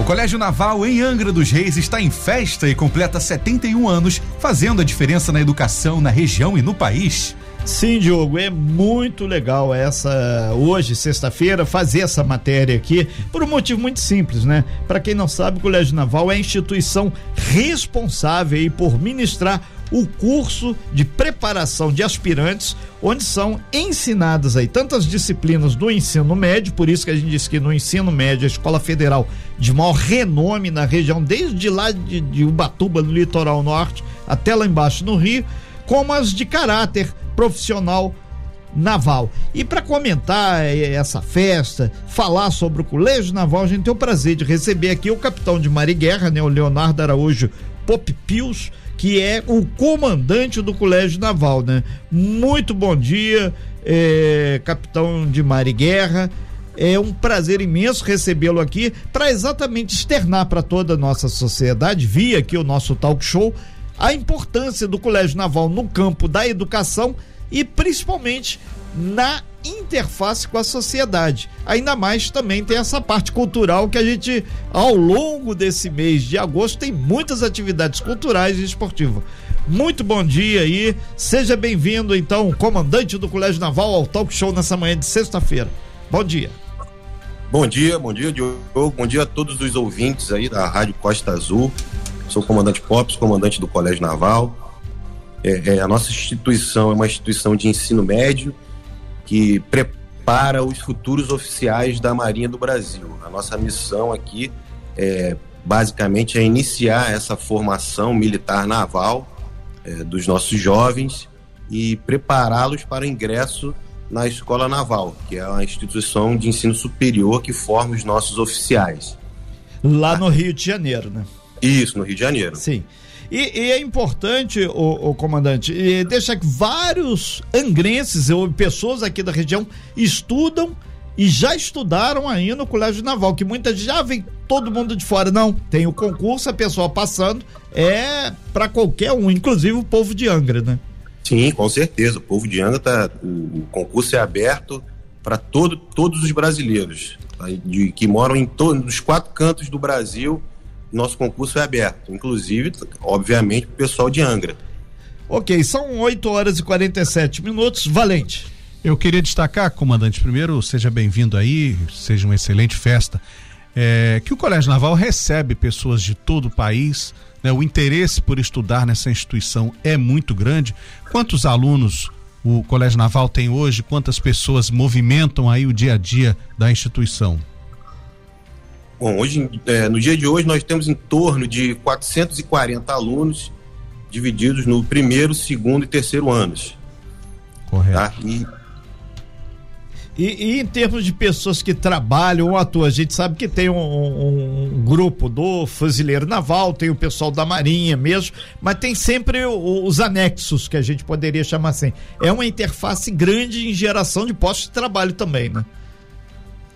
O Colégio Naval em Angra dos Reis está em festa e completa 71 anos, fazendo a diferença na educação na região e no país. Sim, Diogo, é muito legal essa hoje, sexta-feira, fazer essa matéria aqui por um motivo muito simples, né? Para quem não sabe, o Colégio Naval é a instituição responsável por ministrar o curso de preparação de aspirantes, onde são ensinadas aí tantas disciplinas do ensino médio, por isso que a gente disse que no ensino médio a escola federal de maior renome na região, desde lá de, de Ubatuba, no litoral norte, até lá embaixo no Rio, como as de caráter profissional naval. E para comentar eh, essa festa, falar sobre o Colégio Naval, a gente tem o prazer de receber aqui o capitão de Mar e Guerra, né, o Leonardo Araújo Pop Pius, que é o comandante do Colégio Naval, né? Muito bom dia, é, capitão de Mar e Guerra. É um prazer imenso recebê-lo aqui para exatamente externar para toda a nossa sociedade, via aqui o nosso talk show, a importância do Colégio Naval no campo da educação e principalmente na interface com a sociedade. Ainda mais também tem essa parte cultural que a gente, ao longo desse mês de agosto, tem muitas atividades culturais e esportivas. Muito bom dia aí, seja bem-vindo então, comandante do Colégio Naval, ao Talk Show nessa manhã de sexta-feira. Bom dia. Bom dia, bom dia, Diogo. Bom dia a todos os ouvintes aí da Rádio Costa Azul. Sou o comandante Pops, comandante do Colégio Naval. É, é, a nossa instituição é uma instituição de ensino médio que prepara os futuros oficiais da Marinha do Brasil. A nossa missão aqui é basicamente é iniciar essa formação militar naval é, dos nossos jovens e prepará-los para o ingresso na Escola Naval, que é uma instituição de ensino superior que forma os nossos oficiais. Lá no Rio de Janeiro, né? Isso, no Rio de Janeiro. Sim. E, e é importante, o, comandante, deixar que vários angrenses ou pessoas aqui da região estudam e já estudaram aí no Colégio Naval, que muita gente já vem todo mundo de fora. Não, tem o concurso, a pessoa passando, é para qualquer um, inclusive o povo de Angra, né? Sim, com certeza. O povo de Angra tá. O, o concurso é aberto para todo, todos os brasileiros tá? de, que moram em todos os quatro cantos do Brasil nosso concurso é aberto, inclusive, obviamente, para o pessoal de Angra. Ok, são 8 horas e 47 minutos. Valente. Eu queria destacar, comandante, primeiro, seja bem-vindo aí, seja uma excelente festa. É, que o Colégio Naval recebe pessoas de todo o país, né? o interesse por estudar nessa instituição é muito grande. Quantos alunos o Colégio Naval tem hoje? Quantas pessoas movimentam aí o dia a dia da instituição? Bom, hoje, é, no dia de hoje nós temos em torno de 440 alunos divididos no primeiro, segundo e terceiro anos. Correto. Tá? E, e, e, em termos de pessoas que trabalham ou atuam, a gente sabe que tem um, um, grupo do Fuzileiro Naval, tem o pessoal da Marinha mesmo, mas tem sempre o, os anexos, que a gente poderia chamar assim. É uma interface grande em geração de postos de trabalho também, né?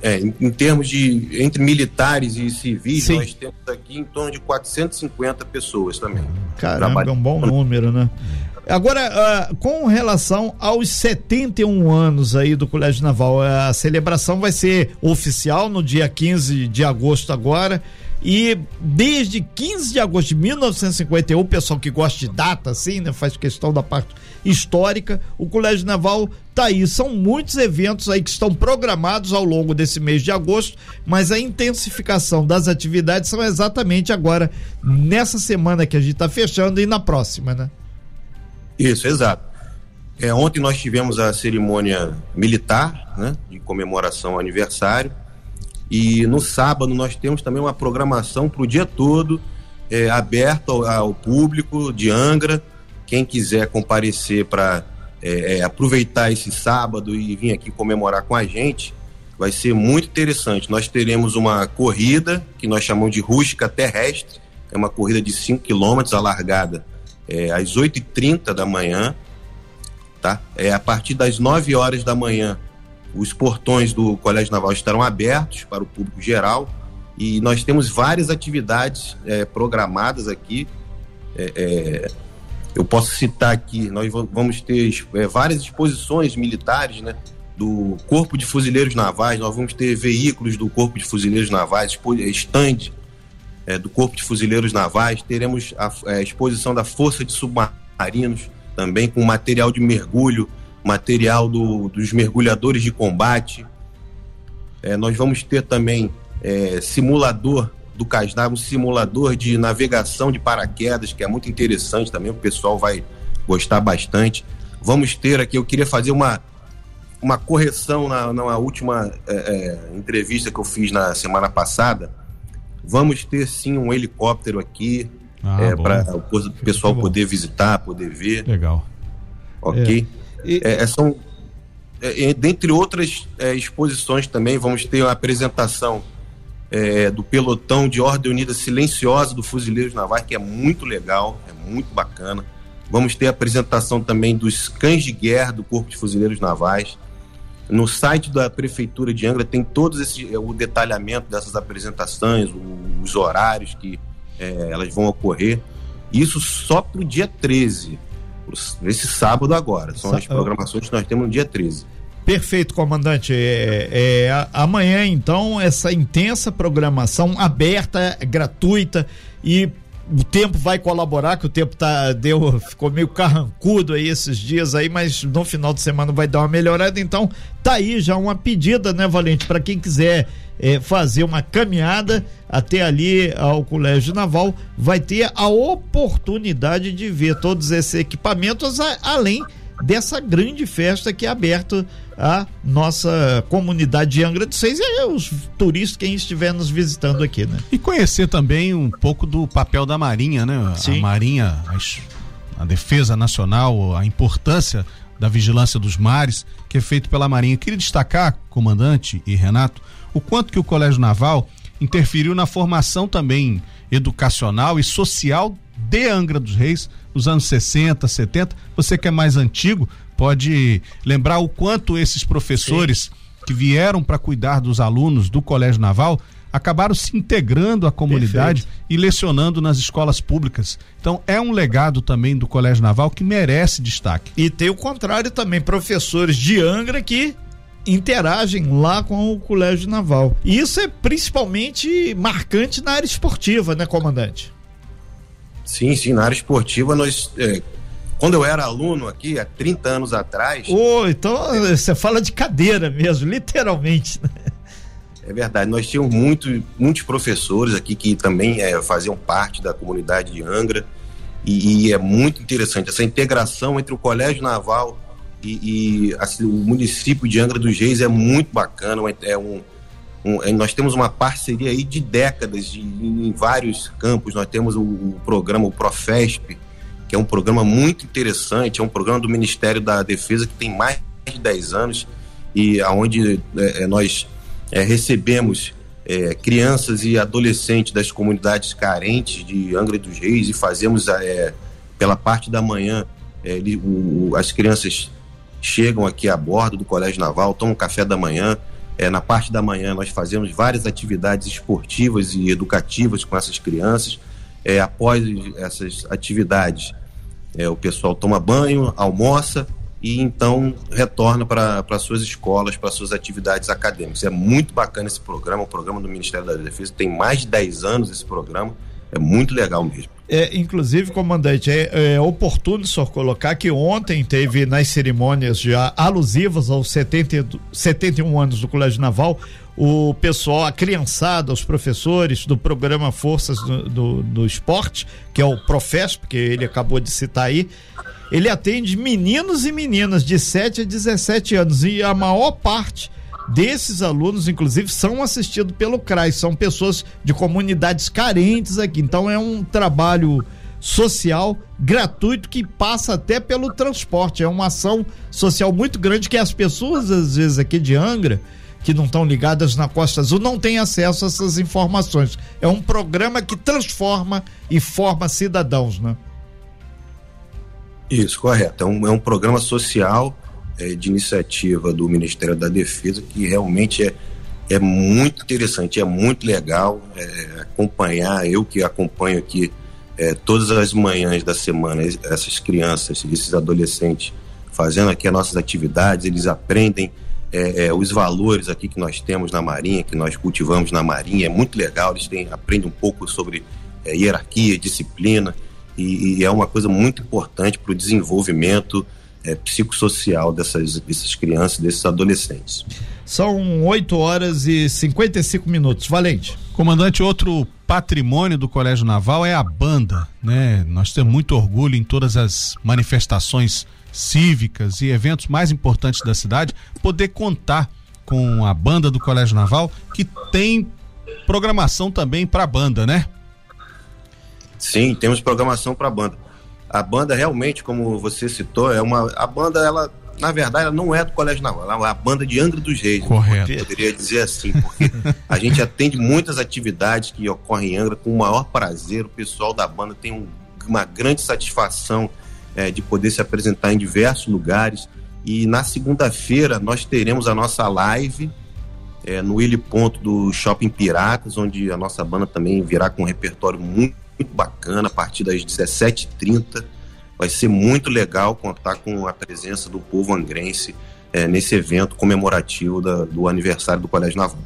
É, em, em, termos de entre militares e civis, Sim. nós temos aqui em torno de 450 pessoas também. Caramba, é um bom número, né? Agora, uh, com relação aos 71 anos aí do Colégio Naval, a celebração vai ser oficial no dia 15 de agosto agora. E desde 15 de agosto de 1951, o pessoal que gosta de data, assim, né, faz questão da parte histórica, o Colégio Naval tá aí. São muitos eventos aí que estão programados ao longo desse mês de agosto, mas a intensificação das atividades são exatamente agora, nessa semana que a gente está fechando e na próxima, né? Isso, exato. É, ontem nós tivemos a cerimônia militar, né, de comemoração ao aniversário e no sábado nós temos também uma programação para o dia todo, é, aberta ao, ao, público de Angra. Quem quiser comparecer para é, é, aproveitar esse sábado e vir aqui comemorar com a gente, vai ser muito interessante. Nós teremos uma corrida que nós chamamos de rústica terrestre, é uma corrida de 5 quilômetros, alargada é, às 8h30 da manhã. Tá? É, a partir das 9 horas da manhã os portões do Colégio Naval estarão abertos para o público geral e nós temos várias atividades é, programadas aqui. É, é, eu posso citar aqui, nós vamos ter é, várias exposições militares, né? Do Corpo de Fuzileiros Navais, nós vamos ter veículos do Corpo de Fuzileiros Navais, stand é, do Corpo de Fuzileiros Navais, teremos a, a é, exposição da Força de Submarinos, também com material de mergulho, material do, dos mergulhadores de combate. É, nós vamos ter também é, simulador do Casnar, um simulador de navegação de paraquedas, que é muito interessante também, o pessoal vai gostar bastante. Vamos ter aqui, eu queria fazer uma, uma correção na, na última é, é, entrevista que eu fiz na semana passada. Vamos ter sim um helicóptero aqui ah, é, para o pessoal poder visitar, poder ver. Legal. Ok? E... É, é, são, é, dentre outras exposições também, vamos ter uma apresentação do pelotão de Ordem Unida Silenciosa do Fuzileiros Navais, que é muito legal, é muito bacana. Vamos ter a apresentação também dos cães de guerra do Corpo de Fuzileiros Navais. No site da Prefeitura de Angra tem todo esse, o detalhamento dessas apresentações, os horários que é, elas vão ocorrer. Isso só para o dia 13, esse sábado agora. São as programações que nós temos no dia 13. Perfeito, comandante. É, é, amanhã, então, essa intensa programação aberta, gratuita e o tempo vai colaborar, que o tempo tá, deu, ficou meio carrancudo aí esses dias aí, mas no final de semana vai dar uma melhorada. Então, tá aí já uma pedida, né, Valente, para quem quiser é, fazer uma caminhada até ali ao Colégio Naval, vai ter a oportunidade de ver todos esses equipamentos, além dessa grande festa que é aberta à nossa comunidade de Angra dos Seis e os turistas quem estiver nos visitando aqui, né? E conhecer também um pouco do papel da Marinha, né? Sim. A Marinha, a, a defesa nacional, a importância da vigilância dos mares que é feito pela Marinha. Eu queria destacar, comandante e Renato, o quanto que o Colégio Naval interferiu na formação também educacional e social de Angra dos Reis nos anos 60, 70. Você que é mais antigo pode lembrar o quanto esses professores Sim. que vieram para cuidar dos alunos do Colégio Naval acabaram se integrando à comunidade Perfeito. e lecionando nas escolas públicas. Então é um legado também do Colégio Naval que merece destaque. E tem o contrário também, professores de Angra que interagem lá com o Colégio Naval. E isso é principalmente marcante na área esportiva, né, comandante? Sim, sim, na área esportiva nós. É, quando eu era aluno aqui, há 30 anos atrás. Oh, então você fala de cadeira mesmo, literalmente. Né? É verdade, nós tínhamos muito, muitos professores aqui que também é, faziam parte da comunidade de Angra. E, e, é muito interessante essa integração entre o Colégio Naval e, e assim, o município de Angra dos Reis é muito bacana. É um, um, é, nós temos uma parceria aí de décadas de, em vários campos. Nós temos o, o, programa, o Profesp, que é um programa muito interessante, é um programa do Ministério da Defesa que tem mais de 10 anos e aonde é, é, nós é, recebemos é, crianças e adolescentes das comunidades carentes de Angra dos Reis e fazemos é, pela parte da manhã o, as crianças chegam aqui a bordo do Colégio Naval, tomam café da manhã, é, na parte da manhã, nós fazemos várias atividades esportivas e educativas com essas crianças. É, após essas atividades, é, o pessoal toma banho, almoça e então retorna para suas escolas, para suas atividades acadêmicas. É muito bacana esse programa, o programa do Ministério da Defesa. Tem mais de 10 anos esse programa, é muito legal mesmo. É, inclusive, comandante, é, é oportuno só colocar que ontem teve nas cerimônias já alusivas aos 70, 71 anos do Colégio Naval, o pessoal, a criançada, os professores do programa Forças do, do, do Esporte, que é o Profesp, que ele acabou de citar aí, ele atende meninos e meninas de 7 a 17 anos e a maior parte desses alunos, inclusive, são assistidos pelo CRAS, são pessoas de comunidades carentes aqui. Então é um trabalho social gratuito que passa até pelo transporte. É uma ação social muito grande que as pessoas, às vezes, aqui de Angra, que não estão ligadas na Costa Azul, não têm acesso a essas informações. É um programa que transforma e forma cidadãos, né? Isso, correto. É um, é um programa social é, de iniciativa do Ministério da Defesa que realmente é, é muito interessante, é muito legal é, acompanhar. Eu que acompanho aqui é, todas as manhãs da semana essas crianças, esses adolescentes fazendo aqui as nossas atividades, eles aprendem é, é, os valores aqui que nós temos na Marinha, que nós cultivamos na Marinha, é muito legal, eles têm, aprendem um pouco sobre é, hierarquia, disciplina, e, e, é uma coisa muito importante para o desenvolvimento é, psicossocial dessas, dessas crianças, desses adolescentes. São 8 horas e 55 minutos. Valente. Comandante, outro patrimônio do Colégio Naval é a banda, né? Nós temos muito orgulho em todas as manifestações cívicas e eventos mais importantes da cidade, poder contar com a banda do Colégio Naval, que tem programação também para a banda, né? Sim, temos programação para a banda. A banda realmente, como você citou, é uma a banda ela na verdade, ela não é do Colégio Naval, ela é a banda de Angra dos Reis. Correto. Eu poderia dizer assim, porque a gente atende muitas atividades que ocorrem em Angra com o maior prazer. O pessoal da banda tem um, uma grande satisfação é, de poder se apresentar em diversos lugares. E na segunda-feira nós teremos a nossa live é, no Willy Ponto do Shopping Piratas, onde a nossa banda também virá com um repertório muito, muito bacana a partir das 17h30 vai ser muito legal contar com a presença do povo angrense é, nesse evento comemorativo da, do aniversário do Colégio Naval.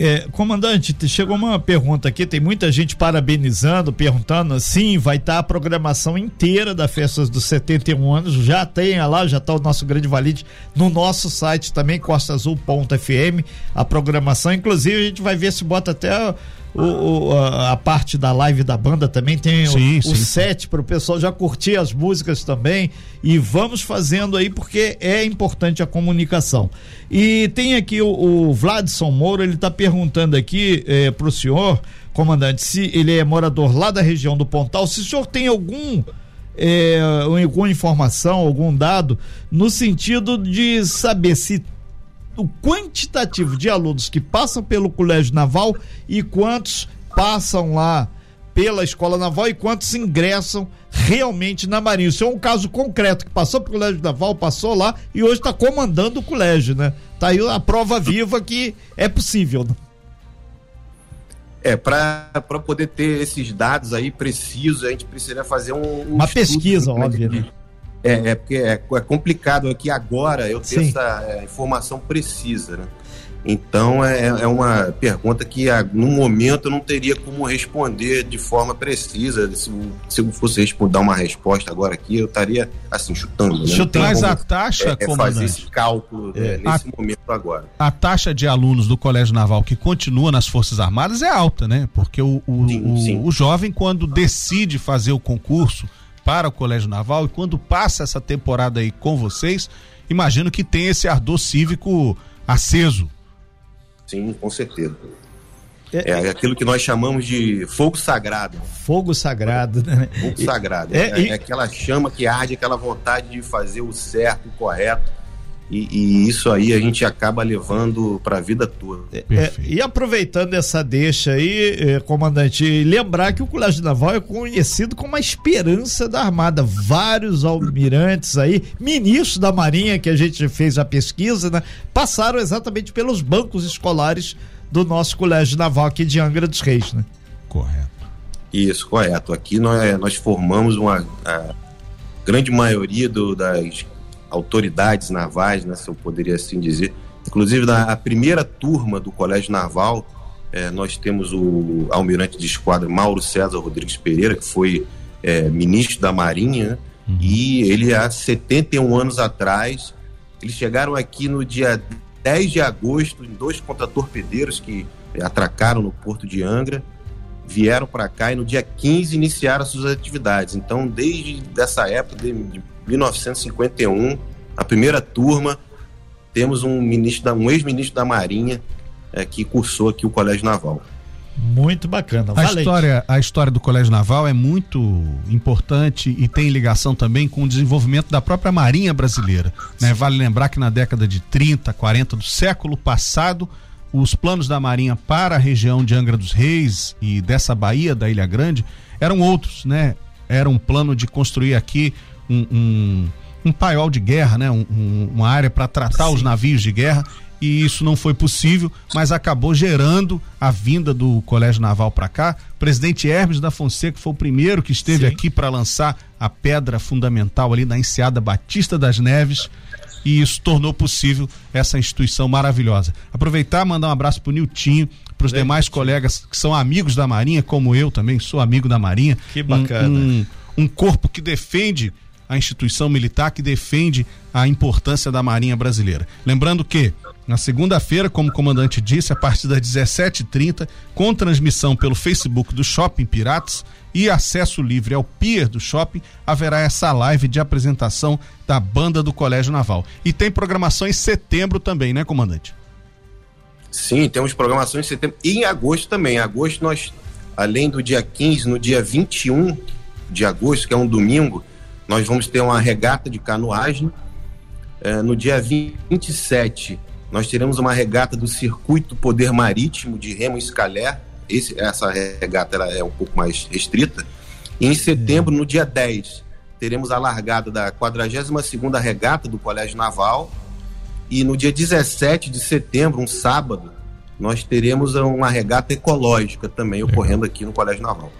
É, comandante, chegou uma pergunta aqui, tem muita gente parabenizando, perguntando assim, vai estar tá a programação inteira da Festas dos 71 anos, já tem lá, já está o nosso grande valide no nosso site também, costaazul.fm, a programação, inclusive a gente vai ver se bota até o, o, a, a, parte da live da banda também tem sim, o, sim. o set para o pessoal já curtir as músicas também e vamos fazendo aí porque é importante a comunicação. E tem aqui o, o Vladson Moura, ele está perguntando aqui eh, para o senhor, comandante, se ele é morador lá da região do Pontal, se o senhor tem algum é, alguma informação, algum dado, no sentido de saber se o quantitativo de alunos que passam pelo Colégio Naval e quantos passam lá pela Escola Naval e quantos ingressam realmente na Marinha. Isso é um caso concreto que passou pelo Colégio Naval, passou lá e hoje está comandando o colégio, né? Tá aí a prova viva que é possível. Né? É, para poder ter esses dados aí precisos, a gente precisaria fazer um. um Uma pesquisa, né, óbvio. Né? É, é porque é, é, complicado aqui agora eu ter Sim. essa é, informação precisa, né? Então é, é uma pergunta que no momento eu não teria como responder de forma precisa. Se, se eu fosse responder uma resposta agora aqui, eu estaria assim chutando. Né? Chutando. Mas a taxa, é, é fazer esse cálculo é, nesse a, momento agora. A taxa de alunos do Colégio Naval que continua nas Forças Armadas é alta, né? Porque o, o, sim, o, sim. o jovem quando decide fazer o concurso para o Colégio Naval e quando passa essa temporada aí com vocês, imagino que tem esse ardor cívico aceso. Sim, com certeza. É, é aquilo que nós chamamos de fogo sagrado. Fogo sagrado, né? Fogo sagrado. É, é, é aquela chama que arde, aquela vontade de fazer o certo, o correto e, e, isso aí a gente acaba levando para a vida toda. É, é, e aproveitando essa deixa aí, eh, comandante, lembrar que o Colégio Naval é conhecido como a esperança da Armada. Vários almirantes aí, ministros da Marinha, que a gente fez a pesquisa, né, passaram exatamente pelos bancos escolares do nosso Colégio Naval aqui de Angra dos Reis, né? Correto. Isso, correto. Aqui nós, nós formamos uma grande maioria do, das autoridades navais, né, se eu poderia assim dizer. Inclusive, na primeira turma do Colégio Naval, é, nós temos o almirante de esquadra Mauro César Rodrigues Pereira, que foi é, ministro da Marinha, né, uhum. e ele há 71 anos atrás, eles chegaram aqui no dia 10 de agosto em dois contratorpedeiros que atracaram no porto de Angra, vieram para cá e no dia 15 iniciaram suas atividades. Então, desde essa época, de 1951, a primeira turma, temos um ministro, um ex-ministro da Marinha é, que cursou aqui o Colégio Naval. Muito bacana. A história, a história do Colégio Naval é muito importante e tem ligação também com o desenvolvimento da própria Marinha brasileira. Né? Vale lembrar que na década de 30, 40 do século passado, os planos da Marinha para a região de Angra dos Reis e dessa Bahia da Ilha Grande eram outros, né? Era um plano de construir aqui um, um, um paiol de guerra, né? Um, uma área para tratar Sim. os navios de guerra e isso não foi possível, mas acabou gerando a vinda do Colégio Naval para cá. O presidente Hermes da Fonseca foi o primeiro que esteve Sim. aqui para lançar a pedra fundamental ali na enseada Batista das Neves. e isso tornou possível essa instituição maravilhosa. Aproveitar mandar um abraço pro Niltinho, para os demais colegas que são amigos da Marinha, como eu também sou amigo da Marinha. Que bacana. Um, um, um corpo que defende a instituição militar, que defende a importância da Marinha brasileira. Lembrando que na segunda-feira, como o comandante disse, a partir das 17h30, com transmissão pelo Facebook do Shopping Piratas e acesso livre ao pier do shopping, haverá essa live de apresentação da banda do Colégio Naval. E tem programação em setembro também, né, comandante? Sim, temos programação em setembro e em agosto também. Em agosto nós, além do dia 15, no dia 21 de agosto, que é um domingo, nós vamos ter uma regata de canoagem. É, no dia 27, nós teremos uma regata do Circuito Poder Marítimo de Remo Escalé. Esse, essa regata ela é um pouco mais restrita. E em setembro, no dia 10, teremos a largada da 42ª Regata do Colégio Naval, e no dia 17 de setembro, um sábado, nós teremos uma regata ecológica também ocorrendo aqui no Colégio Naval.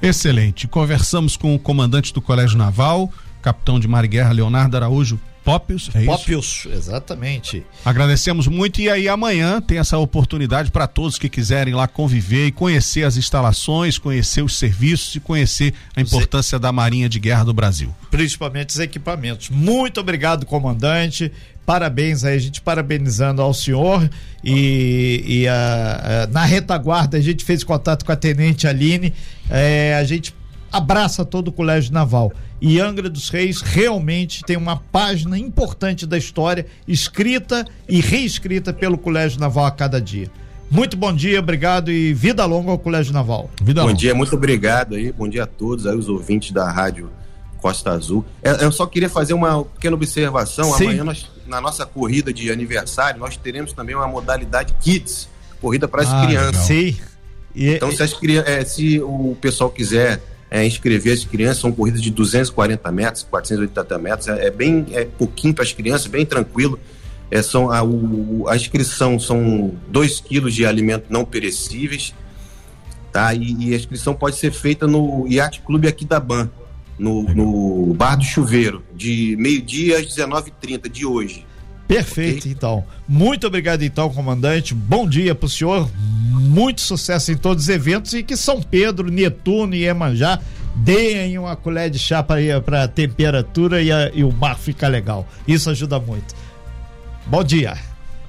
Excelente. Conversamos com o comandante do Colégio Naval, capitão de mar e guerra Leonardo Araújo Pópios, é Pópios, isso? exatamente. Agradecemos muito e aí amanhã tem essa oportunidade para todos que quiserem lá conviver e conhecer as instalações, conhecer os serviços e conhecer a importância da Marinha de Guerra do Brasil. Principalmente os equipamentos. Muito obrigado, comandante. Parabéns aí, a gente parabenizando ao senhor e, e a, a, na retaguarda a gente fez contato com a tenente Aline, é, a gente abraça todo o Colégio Naval. E Angra dos Reis realmente tem uma página importante da história, escrita e reescrita pelo Colégio Naval a cada dia. Muito bom dia, obrigado e vida longa ao Colégio Naval. Vida bom longa. dia, muito obrigado aí, bom dia a todos aí, os ouvintes da Rádio Costa Azul. Eu só queria fazer uma pequena observação. Sim. Amanhã, nós, na nossa corrida de aniversário, nós teremos também uma modalidade Kids, corrida para as ah, crianças. Sim. E, então, se, as, é, se o pessoal quiser é, inscrever as crianças, são corridas de 240 metros, 480 metros, é, é bem é pouquinho para as crianças, bem tranquilo. É, são, a, o, a inscrição são 2 quilos de alimentos não perecíveis, tá? E, e, a inscrição pode ser feita no Yacht Clube aqui da Ban, no, no Bar do Chuveiro, de meio-dia às 19h30 de hoje. Perfeito, okay? então. Muito obrigado, então, comandante. Bom dia para o senhor. Muito sucesso em todos os eventos e que São Pedro, Netuno e Emanjá deem uma colher de chá para a temperatura e, a, e o mar ficar legal. Isso ajuda muito. Bom dia.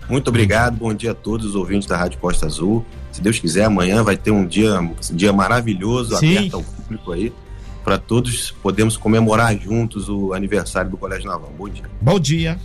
Muito obrigado, bom dia a todos os ouvintes da Rádio Costa Azul. Se Deus quiser, amanhã vai ter um dia, um dia maravilhoso, Sim. aberto ao público aí, para todos podemos comemorar juntos o aniversário do Colégio Naval. Bom dia. Bom dia.